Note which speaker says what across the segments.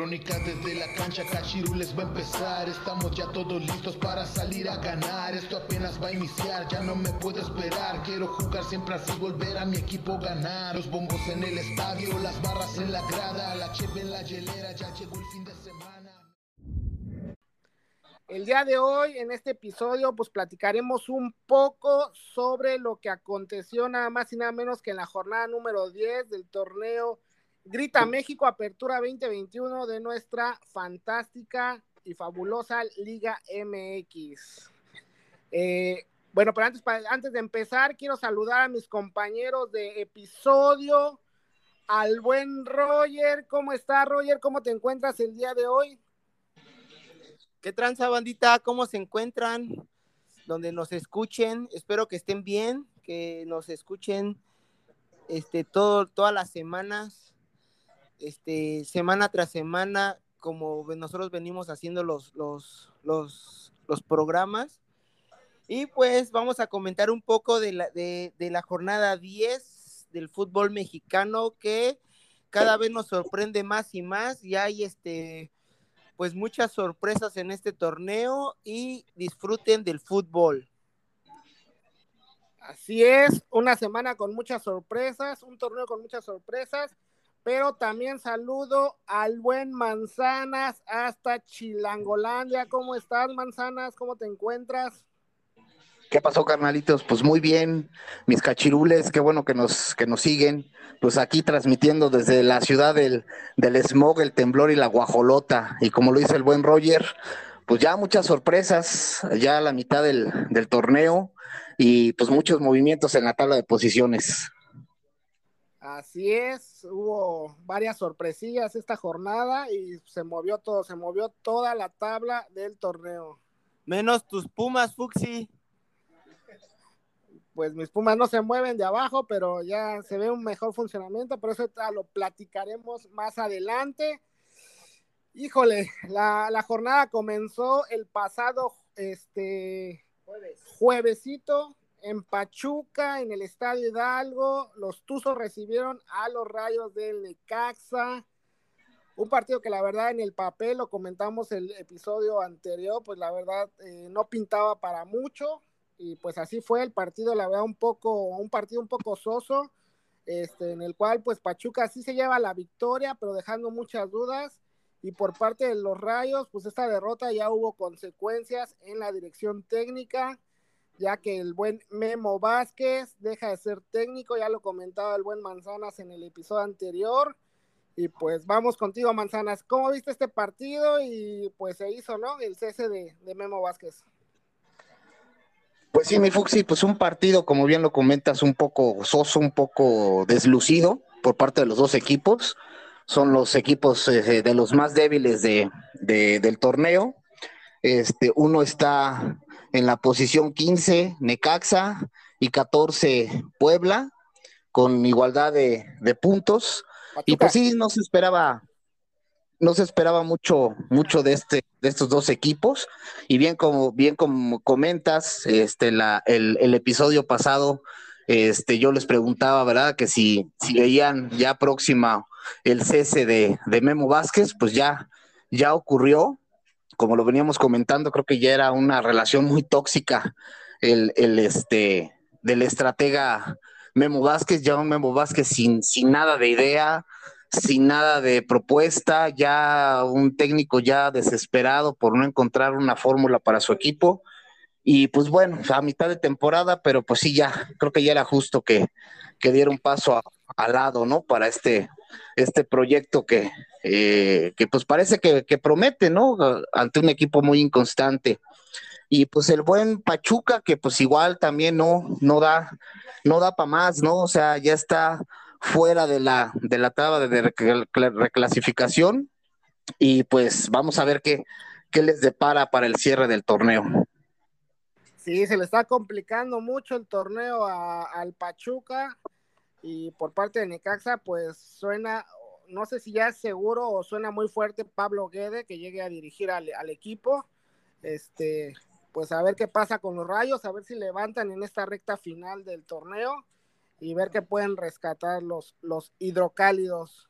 Speaker 1: Crónica desde la cancha, Cachirules va a empezar. Estamos ya todos listos para salir a ganar. Esto apenas va a iniciar, ya no me puedo esperar. Quiero jugar siempre así, volver a mi equipo ganar. Los bombos en el estadio, las barras en la grada, la cheve en la hielera, ya llegó el fin de semana.
Speaker 2: El día de hoy, en este episodio, pues platicaremos un poco sobre lo que aconteció nada más y nada menos que en la jornada número 10 del torneo Grita México Apertura 2021 de nuestra fantástica y fabulosa Liga MX. Eh, bueno, pero antes, antes de empezar, quiero saludar a mis compañeros de episodio, al buen Roger. ¿Cómo está, Roger? ¿Cómo te encuentras el día de hoy?
Speaker 3: ¿Qué tranza, bandita? ¿Cómo se encuentran? Donde nos escuchen, espero que estén bien, que nos escuchen este, todo, todas las semanas, este, semana tras semana, como nosotros venimos haciendo los, los, los, los programas. Y pues vamos a comentar un poco de la, de, la jornada 10 del fútbol mexicano que cada vez nos sorprende más y más. Y hay este pues muchas sorpresas en este torneo y disfruten del fútbol.
Speaker 2: Así es, una semana con muchas sorpresas, un torneo con muchas sorpresas, pero también saludo al buen Manzanas hasta Chilangolandia. ¿Cómo estás, Manzanas? ¿Cómo te encuentras?
Speaker 4: ¿Qué pasó, carnalitos? Pues muy bien, mis cachirules, qué bueno que nos, que nos siguen. Pues aquí transmitiendo desde la ciudad del, del smog, el temblor y la guajolota. Y como lo dice el buen Roger, pues ya muchas sorpresas, ya a la mitad del, del torneo y pues muchos movimientos en la tabla de posiciones.
Speaker 2: Así es, hubo varias sorpresillas esta jornada y se movió todo, se movió toda la tabla del torneo.
Speaker 3: Menos tus Pumas, Fuxi
Speaker 2: pues mis Pumas no se mueven de abajo, pero ya se ve un mejor funcionamiento, pero eso lo platicaremos más adelante. Híjole, la, jornada comenzó el pasado este Jueves. juevesito en Pachuca, en el Estadio Hidalgo. Los Tuzos recibieron a los Rayos del Necaxa. Un partido que la verdad en el papel, lo comentamos el episodio anterior, pues la verdad eh, no pintaba para mucho y pues así fue el partido, la verdad, un poco, un partido un poco soso, este, en el cual pues Pachuca sí se lleva la victoria, pero dejando muchas dudas, y por parte de los Rayos, pues esta derrota ya hubo consecuencias en la dirección técnica, ya que el buen Memo Vázquez deja de ser técnico, ya lo comentaba el buen Manzanas en el episodio anterior, y pues vamos contigo Manzanas, ¿cómo viste este partido? Y pues se hizo, ¿no? El cese de, Memo Vázquez.
Speaker 4: Pues sí, mi Fuxi, pues un partido, como bien lo comentas, un poco soso, un poco deslucido por parte de los dos equipos. Son los equipos eh, de los más débiles de, del torneo. Este, uno está en la posición 15, Necaxa, y 14, Puebla, con igualdad de, de puntos. Y pues sí, no se esperaba no se esperaba mucho, mucho de este, de estos dos equipos. Y bien como, bien como comentas, este, la, el, el episodio pasado, este, yo les preguntaba, ¿verdad? Que si, si veían ya próxima el cese de, de Memo Vázquez, pues ya, ya ocurrió. Como lo veníamos comentando, creo que ya era una relación muy tóxica el, el este, del estratega Memo Vázquez, ya un Memo Vázquez sin, sin nada de idea, sin nada de propuesta, ya un técnico ya desesperado por no encontrar una fórmula para su equipo. Y pues bueno, a mitad de temporada, pero pues sí, ya creo que ya era justo que, que diera un paso al lado, ¿no? Para este, este proyecto que, eh, que pues parece que, promete, ¿no? Ante un equipo muy inconstante. Y pues el buen Pachuca, que pues igual también no, no da, no da para más, ¿no? O sea, ya está fuera de la, de la tabla de reclasificación y pues vamos a ver qué, qué les depara para el cierre del torneo.
Speaker 2: Sí, se le está complicando mucho el torneo al Pachuca y por parte de Necaxa pues suena, no sé si ya es seguro o suena muy fuerte Pablo Guede que llegue a dirigir al, equipo. Este, pues a ver qué pasa con los rayos, a ver si levantan en esta recta final del torneo y ver qué pueden rescatar los, los hidrocálidos.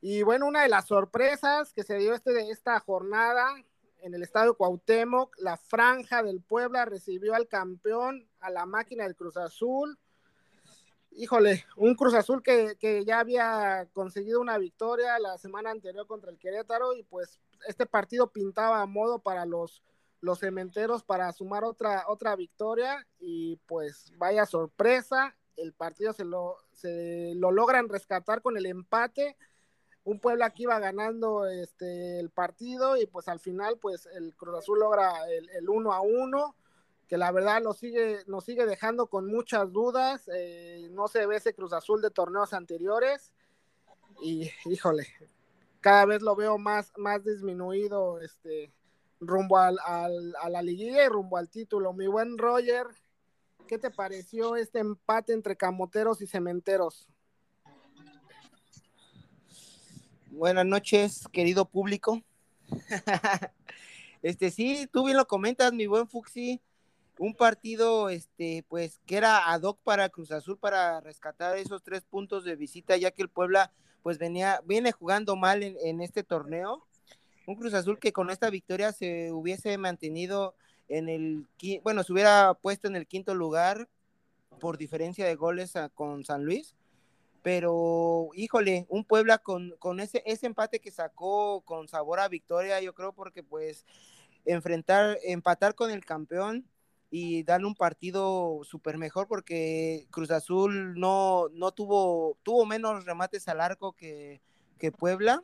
Speaker 2: Y bueno, una de las sorpresas que se dio este, esta jornada en el estadio Cuauhtémoc, la franja del Puebla recibió al campeón, a la máquina del Cruz Azul. Híjole, un Cruz Azul que, ya había conseguido una victoria la semana anterior contra el Querétaro y pues este partido pintaba a modo para los, los cementeros para sumar otra, otra victoria y pues vaya sorpresa, el partido se lo, se lo logran rescatar con el empate. Un Puebla que iba ganando este, el partido y pues al final pues el Cruz Azul logra el, el uno a uno que la verdad lo sigue, nos sigue dejando con muchas dudas, eh, no se ve ese Cruz Azul de torneos anteriores y híjole, cada vez lo veo más, más disminuido este, rumbo al, al, a la liguilla y rumbo al título. Mi buen Roger, ¿qué te pareció este empate entre camoteros y cementeros?
Speaker 3: Buenas noches, querido público. este sí, tú bien lo comentas, mi buen Fuxi. Un partido, este, pues, que era ad hoc para Cruz Azul para rescatar esos tres puntos de visita, ya que el Puebla, pues, venía, viene jugando mal en, este torneo. Un Cruz Azul que con esta victoria se hubiese mantenido en el, bueno, se hubiera puesto en el quinto lugar por diferencia de goles con San Luis pero híjole, un Puebla con, con ese, ese empate que sacó con sabor a victoria, yo creo porque pues enfrentar, empatar con el campeón y darle un partido súper mejor porque Cruz Azul no, no tuvo, tuvo menos remates al arco que, que Puebla.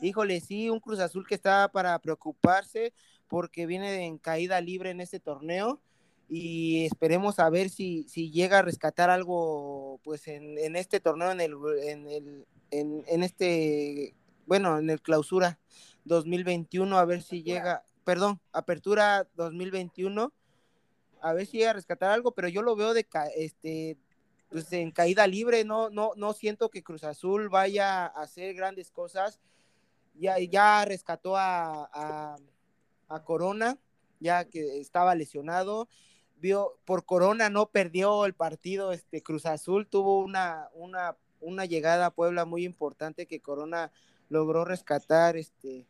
Speaker 3: Híjole, sí, un Cruz Azul que está para preocuparse porque viene en caída libre en este torneo y esperemos a ver si, si llega a rescatar algo pues en, en este torneo, en el, en el en, en, este, bueno, en el clausura 2021, a ver si llega, perdón, apertura 2021, a ver si llega a rescatar algo, pero yo lo veo de este pues en caída libre, no, no, no siento que Cruz Azul vaya a hacer grandes cosas. Ya, ya rescató a, a, a Corona, ya que estaba lesionado vio, por Corona no perdió el partido, este Cruz Azul tuvo una, una, una llegada a Puebla muy importante que Corona logró rescatar, este,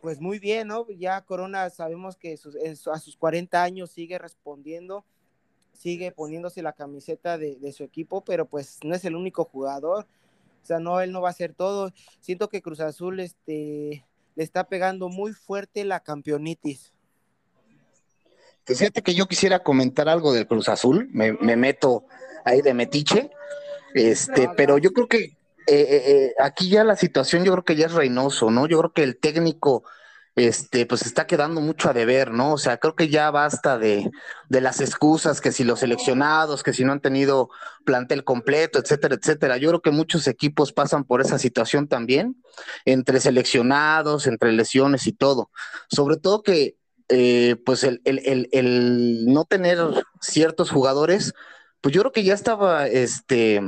Speaker 3: pues muy bien, ¿no? Ya Corona sabemos que a sus 40 años sigue respondiendo, sigue poniéndose la camiseta de, de, su equipo, pero pues no es el único jugador, o sea, no, él no va a hacer todo. Siento que Cruz Azul, este, le está pegando muy fuerte la campeonitis.
Speaker 4: Pues fíjate que yo quisiera comentar algo del Cruz Azul, me, me meto ahí de metiche, este, pero yo creo que eh, eh, eh, aquí ya la situación yo creo que ya es Reynoso, ¿no? Yo creo que el técnico, este, pues está quedando mucho a deber, ¿no? O sea, creo que ya basta de, de las excusas, que si los seleccionados, que si no han tenido plantel completo, etcétera, etcétera. Yo creo que muchos equipos pasan por esa situación también, entre seleccionados, entre lesiones y todo. Sobre todo que pues el, el, el, no tener ciertos jugadores, pues yo creo que ya estaba este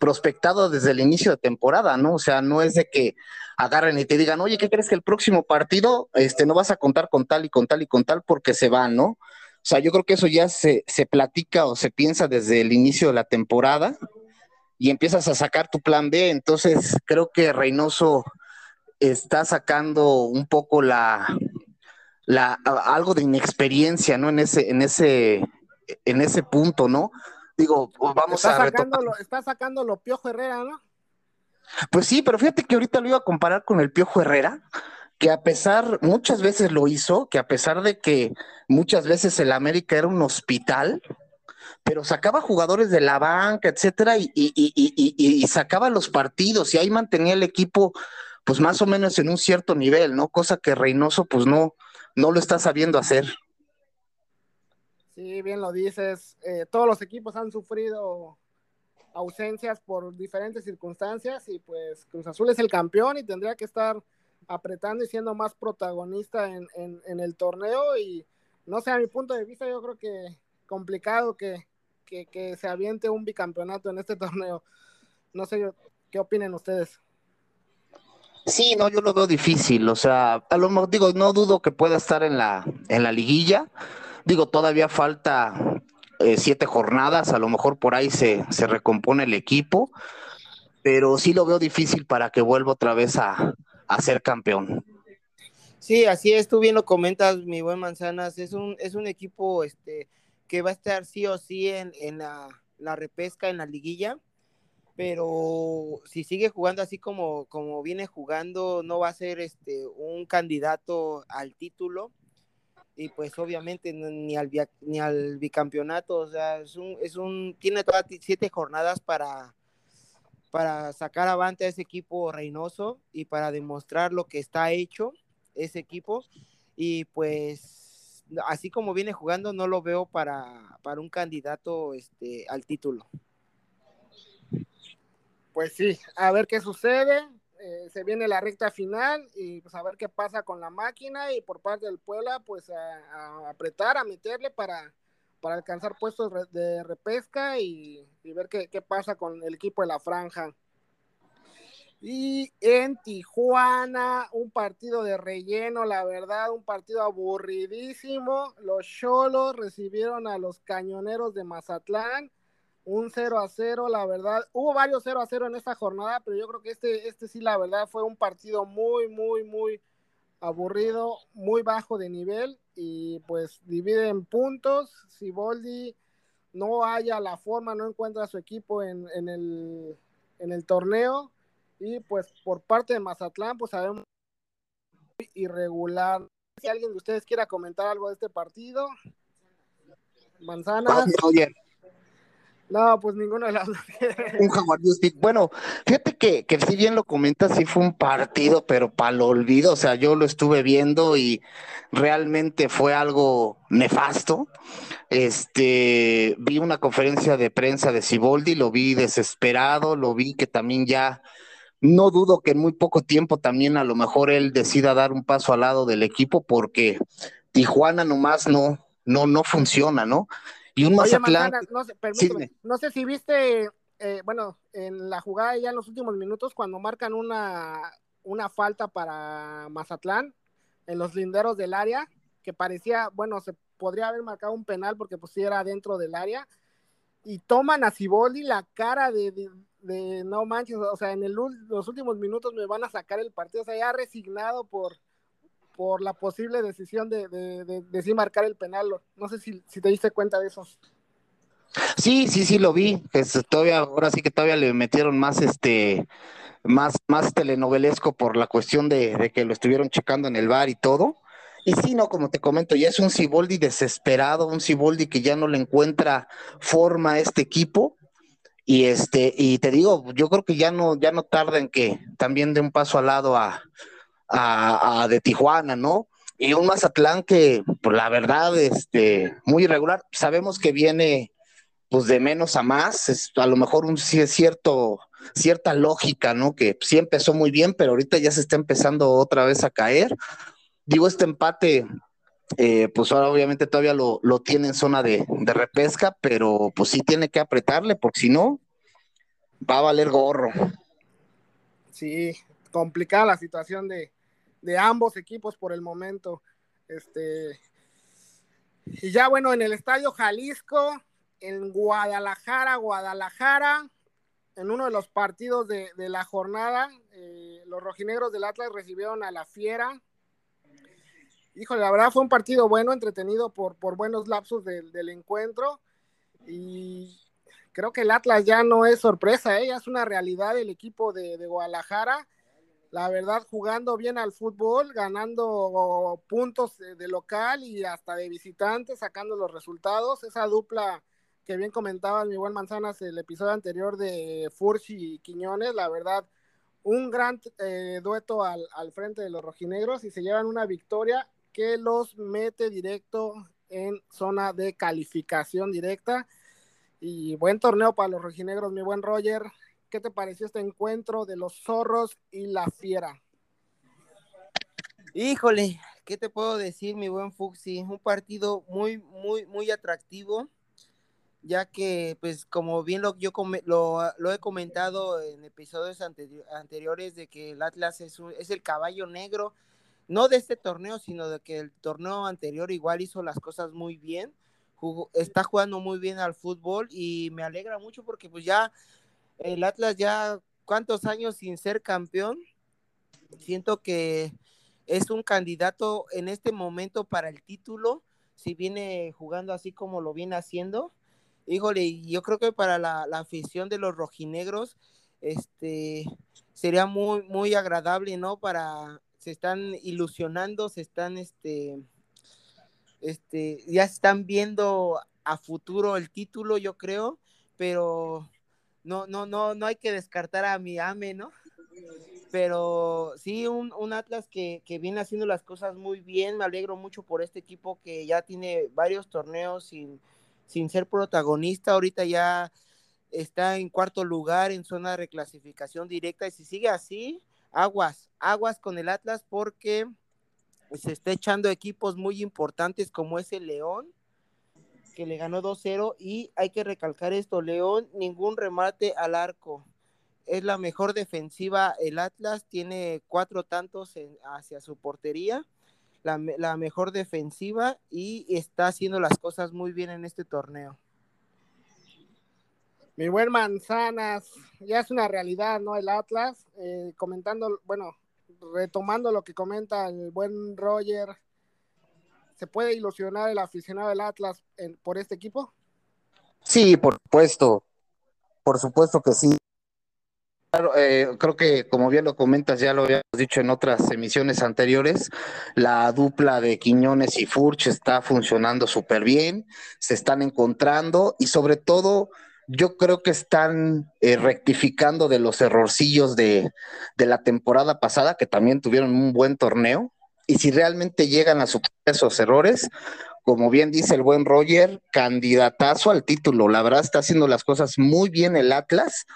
Speaker 4: prospectado desde el inicio de temporada, ¿no? O sea, no es de que agarren y te digan, oye, ¿qué crees que el próximo partido este, no vas a contar con tal y con tal y con tal porque se van, ¿no? O sea, yo creo que eso ya se, se platica o se piensa desde el inicio de la temporada y empiezas a sacar tu plan B. Entonces, creo que Reynoso está sacando un poco la, la, algo de inexperiencia, ¿no? En ese, en ese, en ese punto, ¿no? Digo, vamos
Speaker 2: está
Speaker 4: a
Speaker 2: está sacándolo Piojo Herrera, ¿no?
Speaker 4: Pues sí, pero fíjate que ahorita lo iba a comparar con el Piojo Herrera, que a pesar, muchas veces lo hizo, que a pesar de que muchas veces el América era un hospital, pero sacaba jugadores de la banca, etcétera, y, y, y, y, sacaba los partidos, y ahí mantenía el equipo, pues más o menos en un cierto nivel, ¿no? Cosa que Reynoso, pues no, no lo está sabiendo hacer.
Speaker 2: Sí, bien lo dices. Eh, todos los equipos han sufrido ausencias por diferentes circunstancias y pues Cruz Azul es el campeón y tendría que estar apretando y siendo más protagonista en, en, el torneo y no sé, a mi punto de vista yo creo que complicado que, que, que se aviente un bicampeonato en este torneo. No sé qué opinen ustedes.
Speaker 4: Sí, no, yo lo veo difícil, o sea, a lo mejor digo, no dudo que pueda estar en la, en la liguilla, digo, todavía falta eh, siete jornadas, a lo mejor por ahí se, se recompone el equipo, pero sí lo veo difícil para que vuelva otra vez a, ser campeón.
Speaker 3: Sí, así es, tú bien lo comentas, mi buen Manzanas, es un, es un equipo este, que va a estar sí o sí en, la, la, repesca, en la liguilla, pero si sigue jugando así como, como viene jugando, no va a ser este, un candidato al título, y pues obviamente ni al, ni al bicampeonato, o sea, es un, es un, tiene todas siete jornadas para, para sacar avante a ese equipo Reynoso y para demostrar lo que está hecho ese equipo y pues así como viene jugando no lo veo para, para un candidato este, al título.
Speaker 2: Pues sí, a ver qué sucede. Eh, se viene la recta final y pues a ver qué pasa con la máquina y por parte del Puebla pues a, apretar, a meterle para, para alcanzar puestos de repesca y, ver qué, qué, pasa con el equipo de la franja. Y en Tijuana, un partido de relleno, la verdad, un partido aburridísimo. Los Cholos recibieron a los Cañoneros de Mazatlán un 0 a 0, la verdad. Hubo varios 0 a 0 en esta jornada, pero yo creo que este, este sí, la verdad, fue un partido muy, muy, muy aburrido, muy bajo de nivel y pues divide en puntos. Si Boldi no haya la forma, no encuentra a su equipo en, en, el, en el torneo y pues por parte de Mazatlán, pues sabemos irregular. Si alguien de ustedes quiera comentar algo de este partido. Manzana. No, pues ninguno de las
Speaker 4: Un Jaguar Bueno, fíjate que, que si bien lo comentas, sí fue un partido, pero para lo olvido. O sea, yo lo estuve viendo y realmente fue algo nefasto. Este, vi una conferencia de prensa de Siboldi, lo vi desesperado, lo vi que también ya, no dudo que en muy poco tiempo también a lo mejor él decida dar un paso al lado del equipo porque Tijuana nomás no, no, no funciona, ¿no? Y un Mazatlán.
Speaker 2: no, sé, no sé si viste, eh, bueno, en la jugada ya en los últimos minutos, cuando marcan una, una falta para Mazatlán en los linderos del área, que parecía, bueno, se podría haber marcado un penal porque pues sí era dentro del área, y toman a Ciboldi la cara de, de, no manches, o sea, en el, los últimos minutos me van a sacar el partido, o sea, ya resignado por por la posible decisión de, de, sí marcar el penal. No sé si, te diste cuenta de eso.
Speaker 4: Sí, sí, sí lo vi. todavía, ahora sí que todavía le metieron más este más, más telenovelesco por la cuestión de, que lo estuvieron checando en el bar y todo. Y sí, no, como te comento, ya es un Ciboldi desesperado, un Ciboldi que ya no le encuentra forma a este equipo. Y este, y te digo, yo creo que ya no, ya no tarda en que también dé un paso al lado a, a, de Tijuana, ¿no? Y un Mazatlán que, pues la verdad, este, muy irregular. Sabemos que viene pues de menos a más, es, a lo mejor un cierto, cierta lógica, ¿no? Que sí empezó muy bien, pero ahorita ya se está empezando otra vez a caer. Digo, este empate, eh, pues ahora obviamente todavía lo, lo tiene en zona de, de, repesca, pero pues sí tiene que apretarle, porque si no, va a valer gorro.
Speaker 2: Sí, complicada la situación de, de ambos equipos por el momento. Este, y ya bueno, en el Estadio Jalisco, en Guadalajara, Guadalajara, en uno de los partidos de, la jornada, eh, los rojinegros del Atlas recibieron a la Fiera. Híjole, la verdad fue un partido bueno, entretenido por, por buenos lapsos del encuentro. Y creo que el Atlas ya no es sorpresa, ¿eh? ya es una realidad el equipo de, de Guadalajara la verdad, jugando bien al fútbol, ganando puntos de, local y hasta de visitante, sacando los resultados. Esa dupla que bien comentaba mi buen Manzanas el episodio anterior de Furchi y Quiñones, la verdad, un gran eh, dueto al, al, frente de los rojinegros y se llevan una victoria que los mete directo en zona de calificación directa. Y buen torneo para los rojinegros, mi buen Roger. ¿Qué te pareció este encuentro de los zorros y la fiera?
Speaker 3: Híjole, ¿qué te puedo decir, mi buen Fuxi? Un partido muy, muy, muy atractivo, ya que, pues, como bien lo, yo lo, he comentado en episodios anteriores, de que el Atlas es, es el caballo negro, no de este torneo, sino de que el torneo anterior igual hizo las cosas muy bien, está jugando muy bien al fútbol y me alegra mucho porque, pues, ya el Atlas ya cuántos años sin ser campeón, siento que es un candidato en este momento para el título, si viene jugando así como lo viene haciendo. Híjole, yo creo que para la, afición de los rojinegros, este, sería muy, muy agradable, ¿no? Para, se están ilusionando, se están, este, este, ya están viendo a futuro el título, yo creo, pero no, no, no, no hay que descartar a mi AME, ¿no? Pero sí, un, un Atlas que, que, viene haciendo las cosas muy bien, me alegro mucho por este equipo que ya tiene varios torneos sin, sin ser protagonista, ahorita ya está en cuarto lugar en zona de reclasificación directa. Y si sigue así, aguas, aguas con el Atlas porque se está echando equipos muy importantes como es el León, que le ganó 2-0 y hay que recalcar esto, León, ningún remate al arco. Es la mejor defensiva, el Atlas tiene cuatro tantos hacia su portería, la, mejor defensiva y está haciendo las cosas muy bien en este torneo.
Speaker 2: Mi buen Manzanas, ya es una realidad, ¿no? El Atlas, eh, comentando, bueno, retomando lo que comenta el buen Roger, ¿se puede ilusionar el aficionado del Atlas por este equipo?
Speaker 4: Sí, por supuesto, por supuesto que sí. Eh, creo que como bien lo comentas, ya lo habíamos dicho en otras emisiones anteriores, la dupla de Quiñones y Furch está funcionando súper bien, se están encontrando y sobre todo yo creo que están eh, rectificando de los errorcillos de, la temporada pasada, que también tuvieron un buen torneo, y si realmente llegan a superar esos errores, como bien dice el buen Roger, candidatazo al título. La verdad está haciendo las cosas muy bien el Atlas.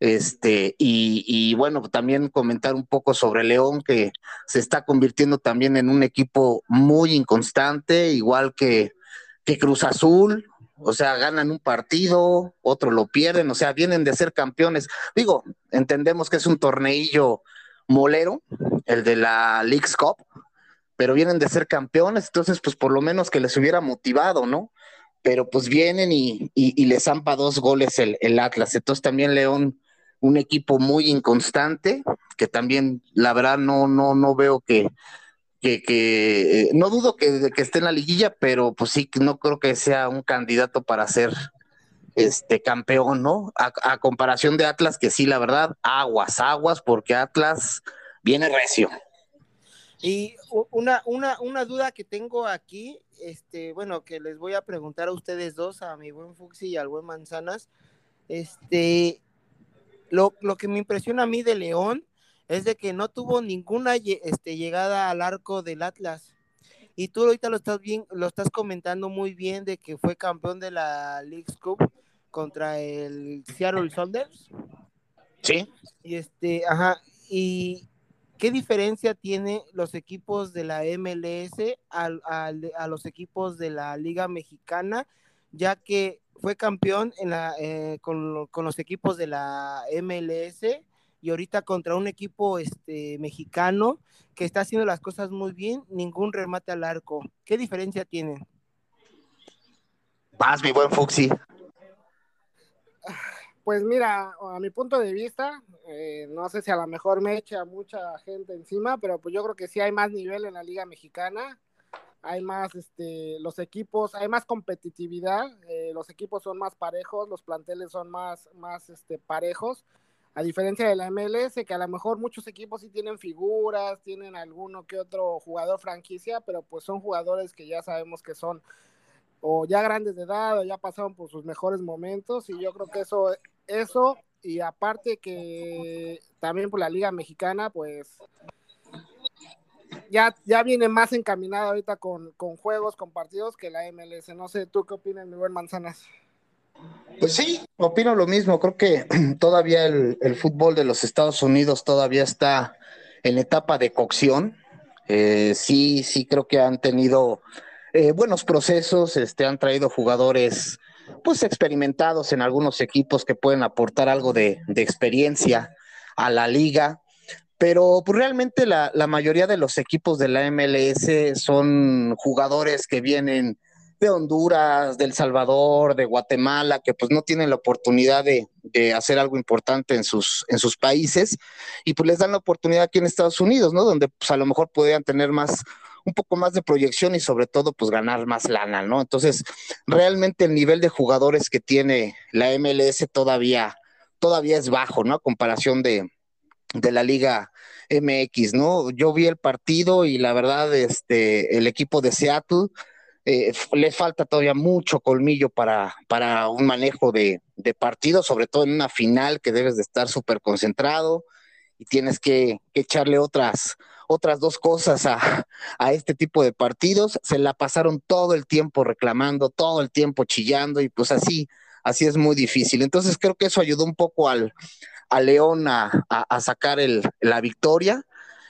Speaker 4: Este, y, bueno, también comentar un poco sobre León, que se está convirtiendo también en un equipo muy inconstante, igual que, que Cruz Azul, o sea, ganan un partido, otro lo pierden, o sea, vienen de ser campeones. Digo, entendemos que es un torneillo molero, el de la League's Cup, pero vienen de ser campeones, entonces, pues por lo menos que les hubiera motivado, ¿no? Pero pues vienen y, les zampa dos goles el, Atlas. Entonces también León, un equipo muy inconstante, que también, la verdad, no, no, no veo que, que, que eh, no dudo que, que, esté en la liguilla, pero pues sí, no creo que sea un candidato para ser este campeón, ¿no? A, comparación de Atlas, que sí, la verdad, aguas, aguas, porque Atlas viene recio.
Speaker 3: Y una, una, una duda que tengo aquí, este, bueno, que les voy a preguntar a ustedes dos, a mi buen Fuxi y al buen Manzanas, este, lo, lo que me impresiona a mí de León es de que no tuvo ninguna este, llegada al arco del Atlas. Y tú ahorita lo estás bien, lo estás comentando muy bien de que fue campeón de la League Cup contra el Seattle Sounders.
Speaker 4: Sí.
Speaker 3: Y este, ajá, y ¿qué diferencia tiene los equipos de la MLS a los equipos de la Liga Mexicana? Ya que fue campeón en la, eh, con, con, los equipos de la MLS y ahorita contra un equipo este, mexicano que está haciendo las cosas muy bien, ningún remate al arco. ¿Qué diferencia tiene?
Speaker 4: Vas, mi buen Fuxi.
Speaker 2: Pues mira, a mi punto de vista, eh, no sé si a lo mejor me echa mucha gente encima, pero pues yo creo que sí hay más nivel en la Liga Mexicana, hay más, este, los equipos, hay más competitividad, eh, los equipos son más parejos, los planteles son más, más, este, parejos, a diferencia de la MLS, que a lo mejor muchos equipos sí tienen figuras, tienen alguno que otro jugador franquicia, pero pues son jugadores que ya sabemos que son o ya grandes de edad o ya pasaron por sus mejores momentos y yo creo que eso, eso y aparte que también por la Liga Mexicana, pues ya, ya viene más encaminada ahorita con, con juegos, con partidos que la MLS. No sé, ¿tú qué opinas, mi buen Manzanas?
Speaker 4: Pues sí, opino lo mismo. Creo que todavía el, fútbol de los Estados Unidos todavía está en etapa de cocción. Eh, sí, sí, creo que han tenido eh, buenos procesos, este, han traído jugadores pues experimentados en algunos equipos que pueden aportar algo de, experiencia a la liga. Pero pues, realmente la, mayoría de los equipos de la MLS son jugadores que vienen de Honduras, del Salvador, de Guatemala, que pues no tienen la oportunidad de, hacer algo importante en sus, en sus países, y pues les dan la oportunidad aquí en Estados Unidos, ¿no? Donde pues a lo mejor podrían tener más, un poco más de proyección y sobre todo pues ganar más lana, ¿no? Entonces, realmente el nivel de jugadores que tiene la MLS todavía, todavía es bajo, ¿no? A comparación de, de la Liga MX, ¿no? Yo vi el partido y la verdad, este, el equipo de Seattle eh, le falta todavía mucho colmillo para, para un manejo de, de, partido, sobre todo en una final que debes de estar súper concentrado y tienes que, echarle otras, otras dos cosas a, a, este tipo de partidos. Se la pasaron todo el tiempo reclamando, todo el tiempo chillando y pues así, así es muy difícil. Entonces creo que eso ayudó un poco al, a León a, sacar la victoria.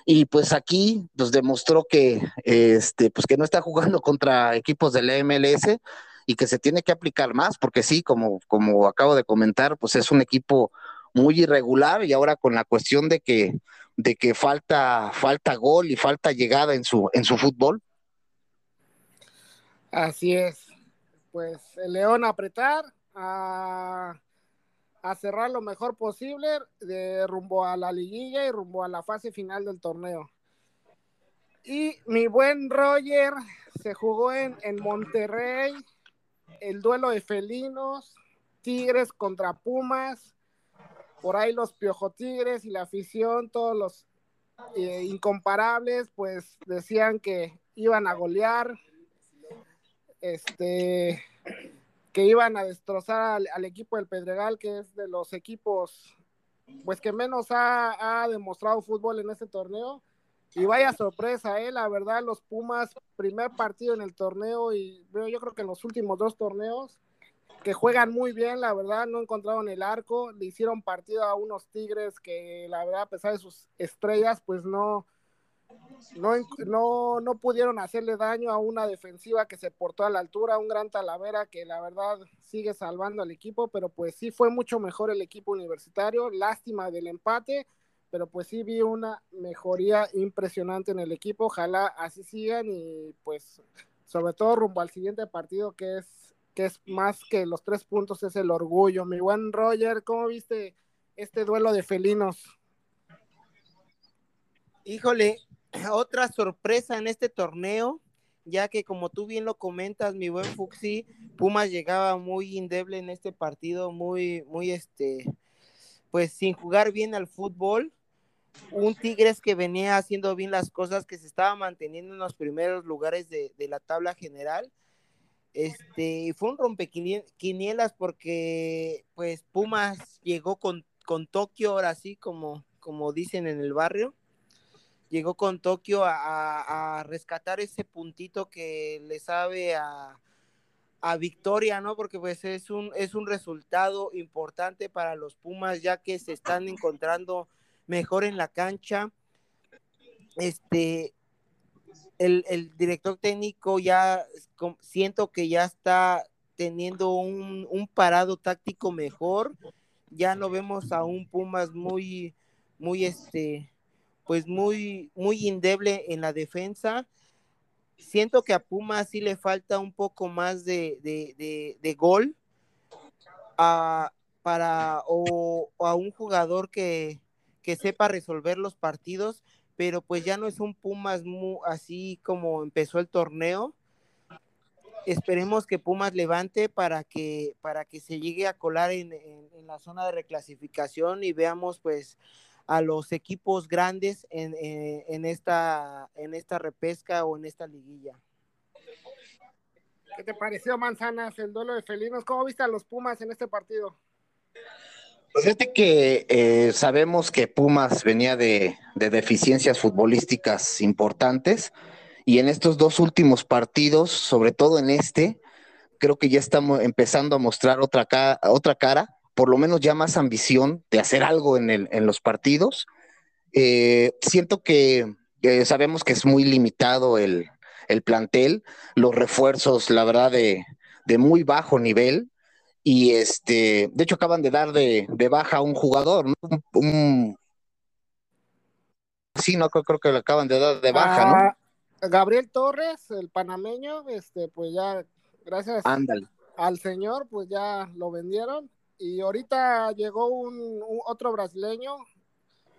Speaker 4: Y pues aquí nos demostró que, este, pues que no está jugando contra equipos del MLS y que se tiene que aplicar más, porque sí, como, como acabo de comentar, pues es un equipo muy irregular y ahora con la cuestión de que, de que falta, falta gol y falta llegada en su, en su fútbol.
Speaker 2: Así es. Pues el León apretar, a a cerrar lo mejor posible de rumbo a la liguilla y rumbo a la fase final del torneo. Y mi buen Roger se jugó en, en Monterrey, el duelo de felinos, Tigres contra Pumas, por ahí los Piojo Tigres y la afición, todos los eh, incomparables, pues decían que iban a golear. Este, que iban a destrozar al, equipo del Pedregal, que es de los equipos pues que menos ha, demostrado fútbol en este torneo. Y vaya sorpresa, eh, la verdad, los Pumas, primer partido en el torneo y yo creo que en los últimos dos torneos, que juegan muy bien, la verdad, no encontraron el arco, le hicieron partido a unos Tigres que la verdad, a pesar de sus estrellas, pues no, no, no, no pudieron hacerle daño a una defensiva que se portó a la altura, un gran Talavera que la verdad sigue salvando al equipo, pero pues sí fue mucho mejor el equipo universitario, lástima del empate, pero pues sí vi una mejoría impresionante en el equipo, ojalá así sigan y pues sobre todo rumbo al siguiente partido que es que es más que los tres puntos, es el orgullo. Mi buen Roger, ¿cómo viste este duelo de felinos?
Speaker 3: Híjole, otra sorpresa en este torneo, ya que como tú bien lo comentas, mi buen Fuxi, Pumas llegaba muy indeble en este partido, muy, muy este, pues sin jugar bien al fútbol. Un Tigres que venía haciendo bien las cosas, que se estaba manteniendo en los primeros lugares de, la tabla general. Este, fue un rompequinielas porque pues Pumas llegó con, con Tokio ahora sí, como, como dicen en el barrio llegó con Tokio a, rescatar ese puntito que le sabe a, victoria, ¿no? Porque pues es un, es un resultado importante para los Pumas, ya que se están encontrando mejor en la cancha. Este, el, director técnico ya siento que ya está teniendo un, un, parado táctico mejor. Ya no vemos a un Pumas muy, muy este, pues muy, muy indeble en la defensa. Siento que a Puma sí le falta un poco más de, de, gol a, para, o, a un jugador que, que, sepa resolver los partidos, pero pues ya no es un Pumas muy, así como empezó el torneo. Esperemos que Pumas levante para que, para que se llegue a colar en, en la zona de reclasificación y veamos pues a los equipos grandes en, eh, en, esta, en esta repesca o en esta liguilla.
Speaker 2: ¿Qué te pareció, Manzanas, el duelo de felinos? ¿Cómo viste a los Pumas en este partido?
Speaker 4: Pues fíjate que eh, sabemos que Pumas venía de, de, deficiencias futbolísticas importantes y en estos dos últimos partidos, sobre todo en este, creo que ya estamos empezando a mostrar otra, otra cara por lo menos ya más ambición de hacer algo en, el, en los partidos. Eh, siento que sabemos que es muy limitado el, el, plantel, los refuerzos, la verdad, de, de, muy bajo nivel. Y este, de hecho, acaban de dar de, de baja a un jugador, ¿no? Un, sí, no creo, creo, que le acaban de dar de baja, ¿no?
Speaker 2: Gabriel Torres, el panameño, este, pues ya Gracias
Speaker 4: Ándale.
Speaker 2: al señor, pues ya lo vendieron. Y ahorita llegó un, otro brasileño,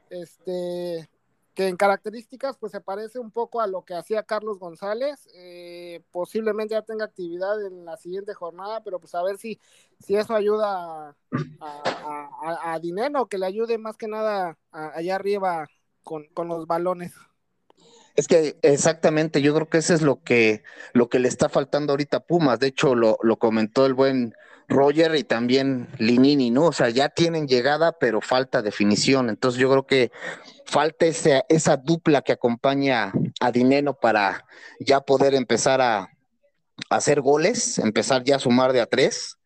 Speaker 2: este, que en características pues se parece un poco a lo que hacía Carlos González. Eh, posiblemente ya tenga actividad en la siguiente jornada, pero pues a ver si, si eso ayuda a, a, Dinero, que le ayude más que nada allá arriba con, con los balones.
Speaker 4: Es que exactamente, yo creo que eso es lo que, lo que le está faltando ahorita a Pumas. De hecho, lo, lo comentó el buen Roger y también Linini, ¿no? O sea, ya tienen llegada, pero falta definición. Entonces yo creo que falta ese, esa dupla que acompaña a Dineno para ya poder empezar a, hacer goles, empezar ya a sumar de a tres.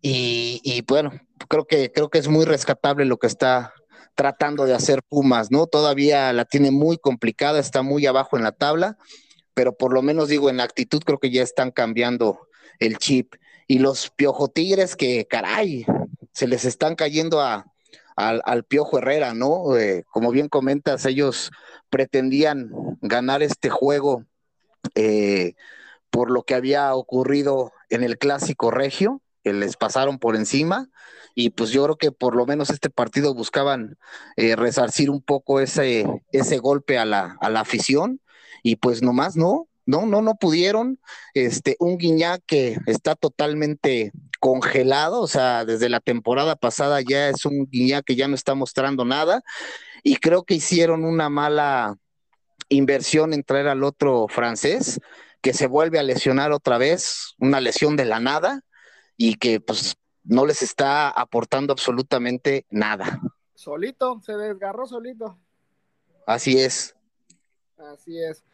Speaker 4: Y, y bueno, creo que, creo que es muy rescatable lo que está tratando de hacer Pumas, ¿no? Todavía la tiene muy complicada, está muy abajo en la tabla, pero por lo menos digo, en actitud creo que ya están cambiando el chip. Y los Piojo Tigres que, caray, se les están cayendo a, al, Piojo Herrera, ¿no? Eh, como bien comentas, ellos pretendían ganar este juego eh, por lo que había ocurrido en el clásico regio, que les pasaron por encima y pues yo creo que por lo menos este partido buscaban eh, resarcir un poco ese, ese golpe a la, a la afición y pues nomás no, no, no, no pudieron. Este, un Guiñac que está totalmente congelado, o sea, desde la temporada pasada ya es un Guiñac que ya no está mostrando nada y creo que hicieron una mala inversión en traer al otro francés que se vuelve a lesionar otra vez, una lesión de la nada y que pues no les está aportando absolutamente nada.
Speaker 2: Solito, se desgarró solito.
Speaker 4: Así es.
Speaker 2: Así es.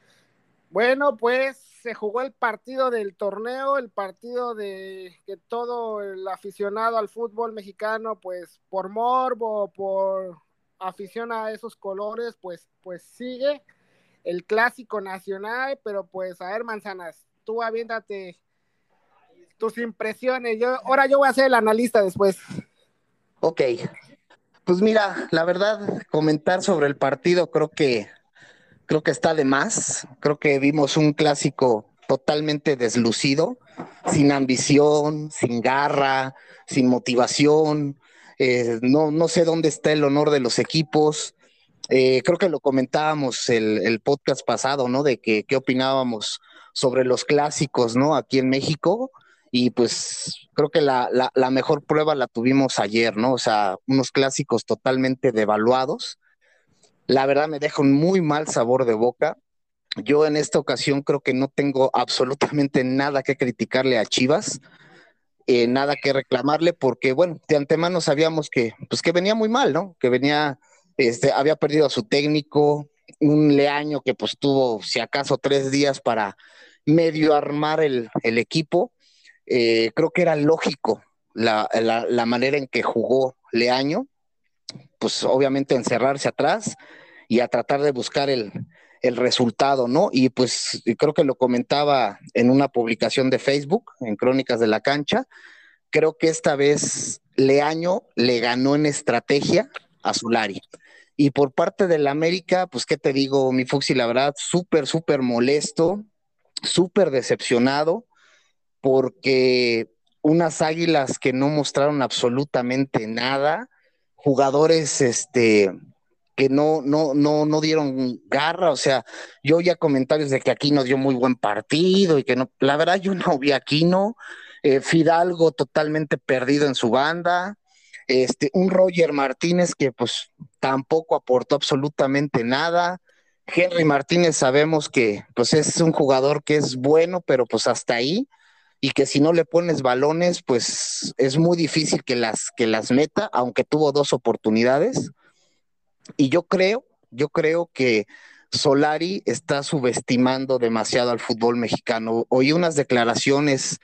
Speaker 2: Bueno, pues se jugó el partido del torneo, el partido de que todo el aficionado al fútbol mexicano, pues por morbo, por afición a esos colores, pues, pues sigue el clásico nacional, pero pues a ver, manzanas, tú aviéntate tus impresiones. Yo, ahora yo voy a ser el analista después.
Speaker 4: Ok. Pues mira, la verdad, comentar sobre el partido creo que creo que está de más. Creo que vimos un clásico totalmente deslucido, sin ambición, sin garra, sin motivación. Eh, no, no sé dónde está el honor de los equipos. Eh, creo que lo comentábamos el, el, podcast pasado, ¿no? De que qué opinábamos sobre los clásicos, ¿no? Aquí en México y pues creo que la, la, mejor prueba la tuvimos ayer, ¿no? O sea, unos clásicos totalmente devaluados. La verdad me deja un muy mal sabor de boca. Yo en esta ocasión creo que no tengo absolutamente nada que criticarle a Chivas, eh, nada que reclamarle, porque bueno, de antemano sabíamos que, pues que venía muy mal, ¿no? Que venía, este, había perdido a su técnico, un leaño que pues tuvo, si acaso, tres días para medio armar el, equipo eh, creo que era lógico la, manera en que jugó Leaño, pues obviamente encerrarse atrás y a tratar de buscar el, resultado, ¿no? Y pues creo que lo comentaba en una publicación de Facebook, en Crónicas de la Cancha, creo que esta vez Leaño le ganó en estrategia a Zulari. Y por parte del América, pues qué te digo, mi Fuxi, la verdad, súper, súper molesto, súper decepcionado porque unas águilas que no mostraron absolutamente nada, jugadores este, que no, no, no, no dieron garra, o sea, yo oía comentarios de que aquí no dio muy buen partido y que no, la verdad yo no vi aquí no, eh, Fidalgo totalmente perdido en su banda, este, un Roger Martínez que pues tampoco aportó absolutamente nada, Henry Martínez sabemos que pues es un jugador que es bueno, pero pues hasta ahí, y que si no le pones balones, pues es muy difícil que las, que las meta, aunque tuvo dos oportunidades. Y yo creo, yo creo que Solari está subestimando demasiado al fútbol mexicano. Oí unas declaraciones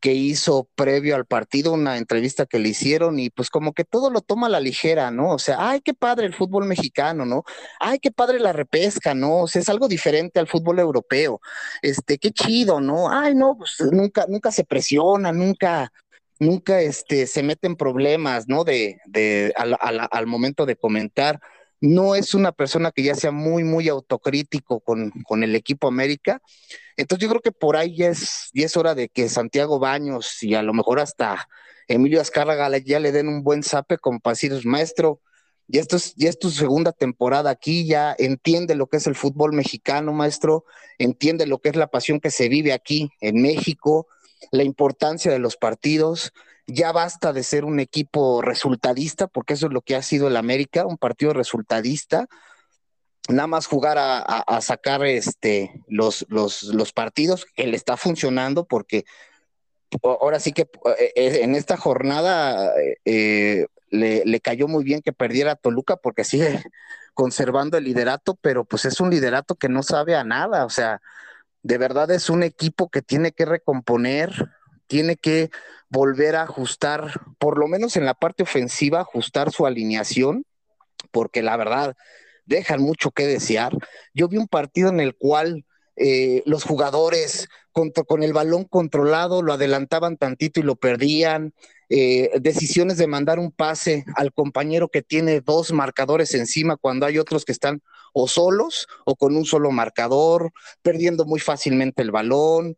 Speaker 4: que hizo previo al partido, una entrevista que le hicieron y pues como que todo lo toma a la ligera, ¿no? O sea, ay, qué padre el fútbol mexicano, ¿no? Ay, qué padre la repesca, ¿no? O sea, es algo diferente al fútbol europeo. Este, qué chido, ¿no? Ay, no, pues nunca, nunca se presiona, nunca, nunca este, se meten problemas, ¿no? De, de al, al momento de comentar. No es una persona que ya sea muy, muy autocrítico con, con el equipo América. Entonces yo creo que por ahí ya es, ya es hora de que Santiago Baños y a lo mejor hasta Emilio Azcárraga ya le den un buen zape con para maestro, ya, esto es, ya es tu segunda temporada aquí, ya entiende lo que es el fútbol mexicano, maestro, entiende lo que es la pasión que se vive aquí en México, la importancia de los partidos, ya basta de ser un equipo resultadista, porque eso es lo que ha sido el América, un partido resultadista, nada más jugar a, sacar este, los, los, los, partidos, que le está funcionando, porque ahora sí que eh, eh, en esta jornada eh, le, le, cayó muy bien que perdiera Toluca, porque sigue conservando el liderato, pero pues es un liderato que no sabe a nada, o sea, de verdad es un equipo que tiene que recomponer, tiene que volver a ajustar, por lo menos en la parte ofensiva, ajustar su alineación, porque la verdad dejan mucho que desear. Yo vi un partido en el cual eh, los jugadores con, el balón controlado lo adelantaban tantito y lo perdían. Eh, decisiones de mandar un pase al compañero que tiene dos marcadores encima cuando hay otros que están o solos o con un solo marcador, perdiendo muy fácilmente el balón,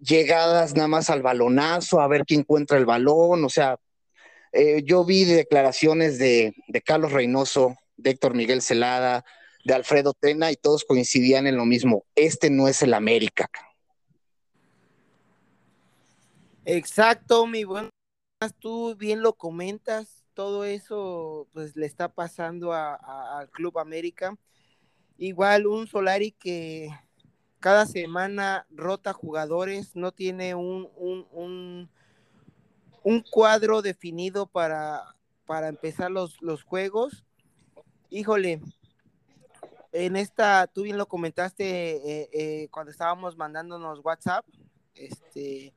Speaker 4: llegadas nada más al balonazo, a ver quién encuentra el balón, o sea, eh, yo vi declaraciones de, Carlos Reynoso, de Héctor Miguel Celada, de Alfredo Tena y todos coincidían en lo mismo, este no es el América.
Speaker 3: Exacto, mi buen, tú bien lo comentas, todo eso pues le está pasando al Club América. Igual un Solari que cada semana rota jugadores, no tiene un, un, un, cuadro definido para, para empezar los, los, juegos. Híjole, en esta, tú bien lo comentaste eh, eh, cuando estábamos mandándonos WhatsApp, este,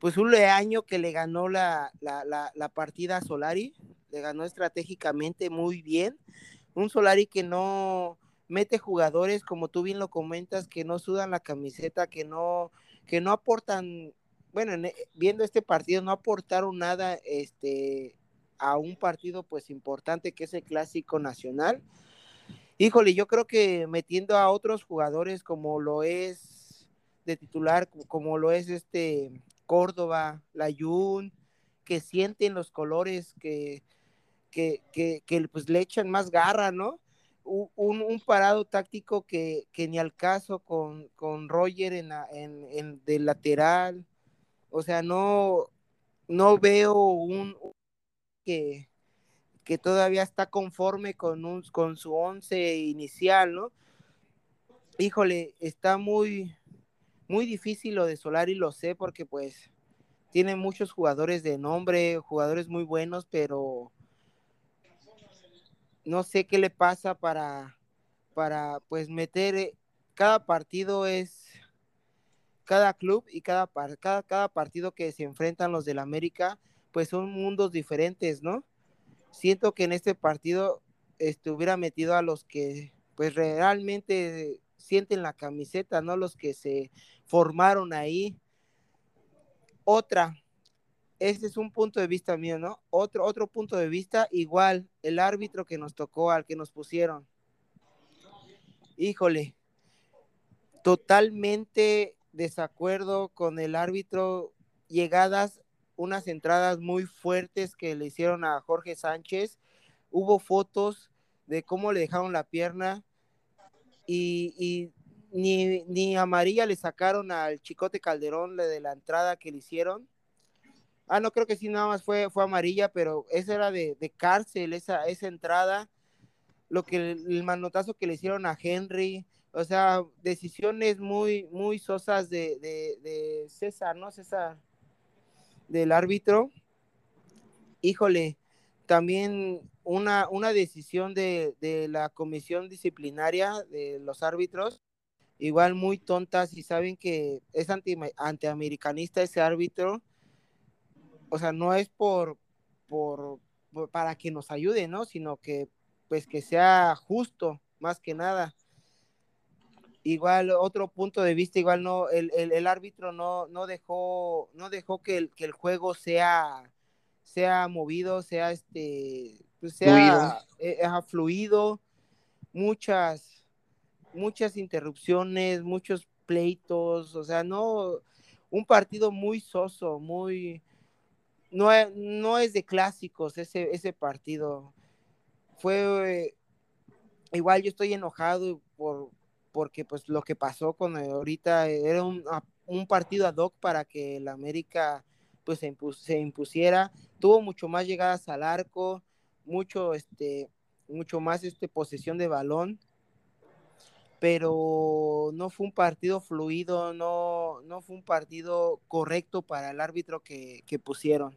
Speaker 3: pues un leaño que le ganó la, la, la partida a Solari, le ganó estratégicamente muy bien, un Solari que no, mete jugadores, como tú bien lo comentas, que no sudan la camiseta, que no, que no aportan, bueno, e, viendo este partido, no aportaron nada este, a un partido pues importante que es el clásico nacional. Híjole, yo creo que metiendo a otros jugadores como lo es de titular, como lo es este Córdoba, Layún, que sienten los colores, que, que, que, que pues le echan más garra, ¿no? Un, parado táctico que, ni al caso con, con Roger en, en, del lateral. O sea, no, no veo un, que, que todavía está conforme con, un, con su once inicial, ¿no? Híjole, está muy, muy difícil lo de Solari, lo sé, porque pues tiene muchos jugadores de nombre, jugadores muy buenos, pero no sé qué le pasa para, para pues meter, eh, cada partido es, cada club y cada, cada, cada partido que se enfrentan los del América, pues son mundos diferentes, ¿no? Siento que en este partido estuviera metido a los que pues realmente sienten la camiseta, ¿no? Los que se formaron ahí. Otra, ese es un punto de vista mío, ¿no? Otro, otro punto de vista, igual, el árbitro que nos tocó, al que nos pusieron. Híjole, totalmente desacuerdo con el árbitro, llegadas, unas entradas muy fuertes que le hicieron a Jorge Sánchez, hubo fotos de cómo le dejaron la pierna y, y ni, ni amarilla le sacaron al Chicote Calderón de la entrada que le hicieron Ah, no, creo que sí, nada más fue, fue amarilla, pero esa era de, cárcel, esa, esa entrada, lo que el, manotazo que le hicieron a Henry, o sea, decisiones muy, muy sosas de, de, César, ¿no? César, del árbitro. Híjole, también una, una decisión de, de, la comisión disciplinaria de los árbitros, igual muy tontas y saben que es anti, antiamericanista ese árbitro o sea, no es por, por, para que nos ayude, ¿no? Sino que, pues, que sea justo, más que nada. Igual, otro punto de vista, igual no, el, el, árbitro no, no dejó, no dejó que el, que el juego sea, sea movido, sea este, pues sea eh, fluido, muchas, muchas interrupciones, muchos pleitos, o sea, no, un partido muy soso, muy, no, no es de clásicos ese, ese partido. Fue, igual yo estoy enojado por, porque pues lo que pasó con ahorita era un, un partido ad hoc para que el América pues se, se, impusiera, tuvo mucho más llegadas al arco, mucho este mucho más este posesión de balón, pero no fue un partido fluido, no, no fue un partido correcto para el árbitro que, que pusieron.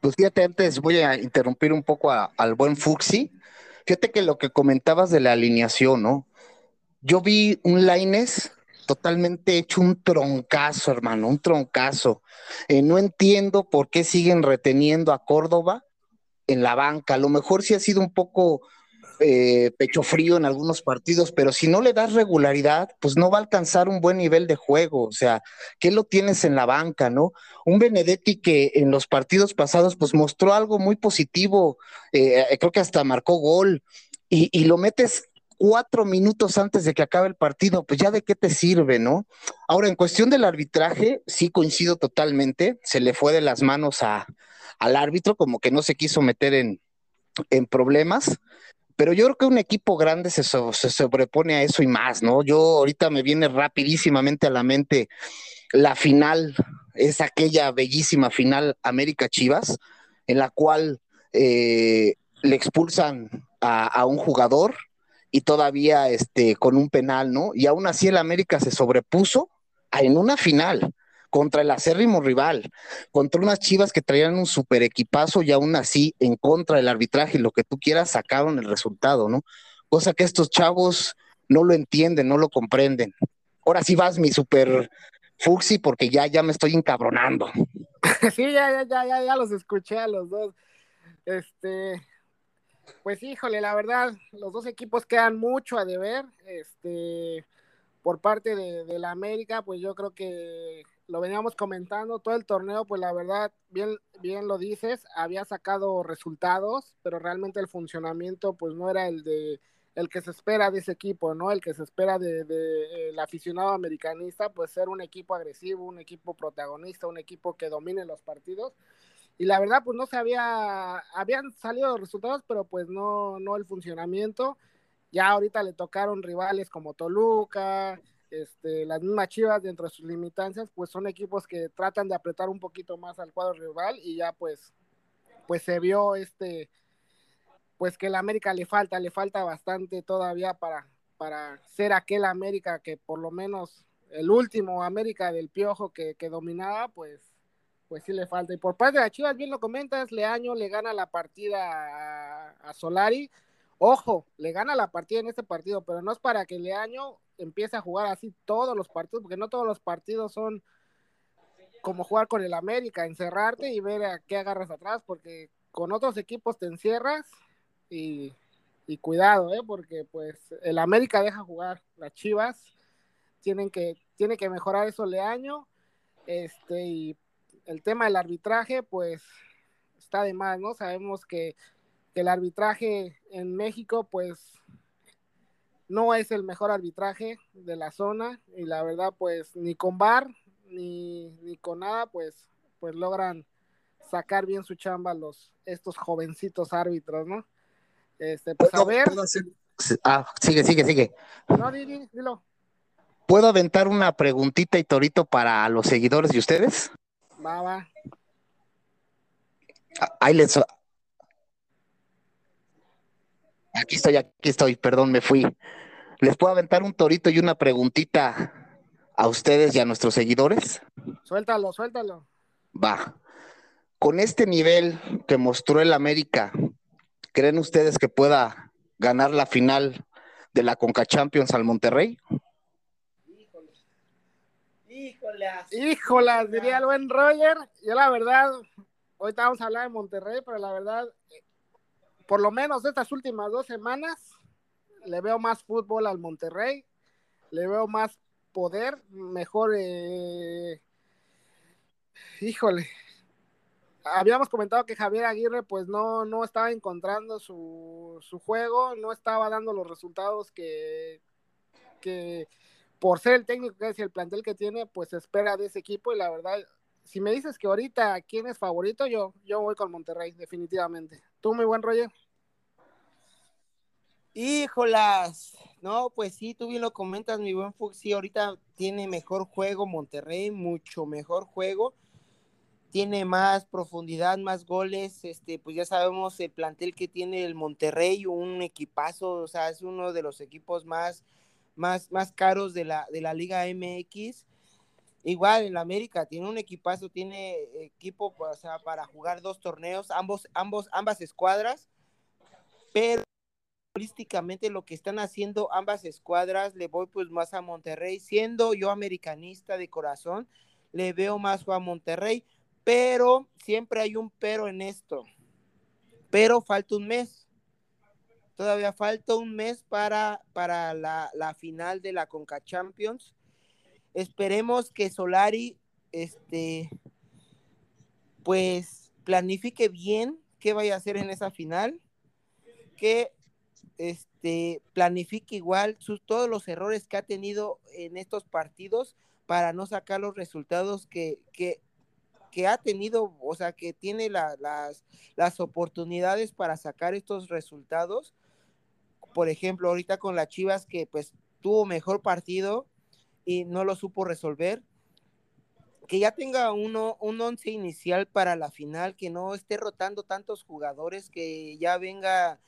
Speaker 4: Pues fíjate, antes voy a interrumpir un poco al buen Fuxi. Fíjate que lo que comentabas de la alineación, ¿no? Yo vi un Laines totalmente hecho un troncazo, hermano, un troncazo. Eh, no entiendo por qué siguen reteniendo a Córdoba en la banca. A lo mejor sí ha sido un poco eh, pecho frío en algunos partidos, pero si no le das regularidad, pues no va a alcanzar un buen nivel de juego. O sea, ¿qué lo tienes en la banca, no? Un Benedetti que en los partidos pasados, pues mostró algo muy positivo, eh, creo que hasta marcó gol, y, y lo metes cuatro minutos antes de que acabe el partido, pues ya de qué te sirve, ¿no? Ahora, en cuestión del arbitraje, sí coincido totalmente, se le fue de las manos a, al árbitro, como que no se quiso meter en, en problemas, pero yo creo que un equipo grande se, se, sobrepone a eso y más, ¿no? Yo ahorita me viene rapidísimamente a la mente la final, es aquella bellísima final América Chivas, en la cual eh, le expulsan a, a un jugador y todavía este, con un penal, ¿no? Y aún así el América se sobrepuso en una final contra el acérrimo rival, contra unas chivas que traían un super equipazo y aún así en contra del arbitraje y lo que tú quieras sacaron el resultado, ¿no? Cosa que estos chavos no lo entienden, no lo comprenden. Ahora sí vas mi super Fuxi porque ya, ya me estoy encabronando.
Speaker 2: Sí, ya, ya, ya, ya, ya los escuché a los dos. Este, pues híjole, la verdad, los dos equipos quedan mucho a deber. Este, por parte de, de, la América, pues yo creo que lo veníamos comentando todo el torneo, pues la verdad, bien, bien lo dices, había sacado resultados, pero realmente el funcionamiento, pues no era el de el que se espera de ese equipo, ¿no? El que se espera de, de el aficionado americanista, pues ser un equipo agresivo, un equipo protagonista, un equipo que domine los partidos y la verdad pues no se había, habían salido resultados, pero pues no, no el funcionamiento. Ya ahorita le tocaron rivales como Toluca, este, las mismas Chivas dentro de sus limitancias, pues son equipos que tratan de apretar un poquito más al cuadro rival y ya pues, pues se vio este, pues que la América le falta, le falta bastante todavía para, para ser aquel América que por lo menos el último América del Piojo que, que dominaba, pues pues sí le falta. Y por parte de las Chivas, bien lo comentas, Leaño le gana la partida a, a, Solari. Ojo, le gana la partida en este partido, pero no es para que Leaño empiece a jugar así todos los partidos, porque no todos los partidos son como jugar con el América, encerrarte y ver a qué agarras atrás, porque con otros equipos te encierras y, cuidado, ¿eh? porque pues el América deja jugar, las Chivas tienen que, tiene que mejorar eso Leaño, este, y el tema del arbitraje, pues está de más, ¿no? Sabemos que, que, el arbitraje en México, pues no es el mejor arbitraje de la zona y la verdad, pues ni con VAR ni, ni con nada, pues, pues logran sacar bien su chamba los estos jovencitos árbitros, ¿no? Este, pues a ver.
Speaker 4: Ah, sigue, sigue, sigue.
Speaker 2: No, dilo. dilo.
Speaker 4: ¿Puedo aventar una preguntita y torito para los seguidores de ustedes?
Speaker 2: Va, va.
Speaker 4: Ahí les. Aquí estoy, aquí estoy, perdón, me fui. ¿Les puedo aventar un torito y una preguntita a ustedes y a nuestros seguidores?
Speaker 2: Suéltalo, suéltalo.
Speaker 4: Va. Con este nivel que mostró el América, ¿creen ustedes que pueda ganar la final de la Conca Champions al Monterrey?
Speaker 2: Híjolas. Híjolas, diría el buen Roger. Yo la verdad, hoy vamos a hablar de Monterrey, pero la verdad, por lo menos estas últimas dos semanas, le veo más fútbol al Monterrey, le veo más poder, mejor, eh... híjole, habíamos comentado que Javier Aguirre pues no, no estaba encontrando su, su juego, no estaba dando los resultados que, que por ser el técnico que es y el plantel que tiene, pues espera de ese equipo y la verdad, si me dices que ahorita quién es favorito, yo, yo voy con Monterrey, definitivamente. ¿Tú, muy buen Roger?
Speaker 3: Híjolas, no, pues sí, tú bien lo comentas, mi buen Fuxi, ahorita tiene mejor juego Monterrey, mucho mejor juego tiene más profundidad, más goles, este, pues ya sabemos el plantel que tiene el Monterrey, un equipazo, o sea, es uno de los equipos más, más, más caros de la, de la Liga MX. Igual en la América tiene un equipazo, tiene equipo o sea, para jugar dos torneos, ambos, ambos, ambas escuadras, pero holísticamente lo que están haciendo ambas escuadras, le voy pues más a Monterrey, siendo yo americanista de corazón, le veo más a Monterrey, pero siempre hay un pero en esto. Pero falta un mes. Todavía falta un mes para, para la, final de la Conca Champions. Esperemos que Solari, este, pues, planifique bien qué vaya a hacer en esa final. Que este, planifique igual sus, todos los errores que ha tenido en estos partidos para no sacar los resultados que, que que ha tenido, o sea, que tiene las, las oportunidades para sacar estos resultados. Por ejemplo, ahorita con las Chivas que pues tuvo mejor partido y no lo supo resolver. Que ya tenga uno, un once inicial para la final, que no esté rotando tantos jugadores, que ya venga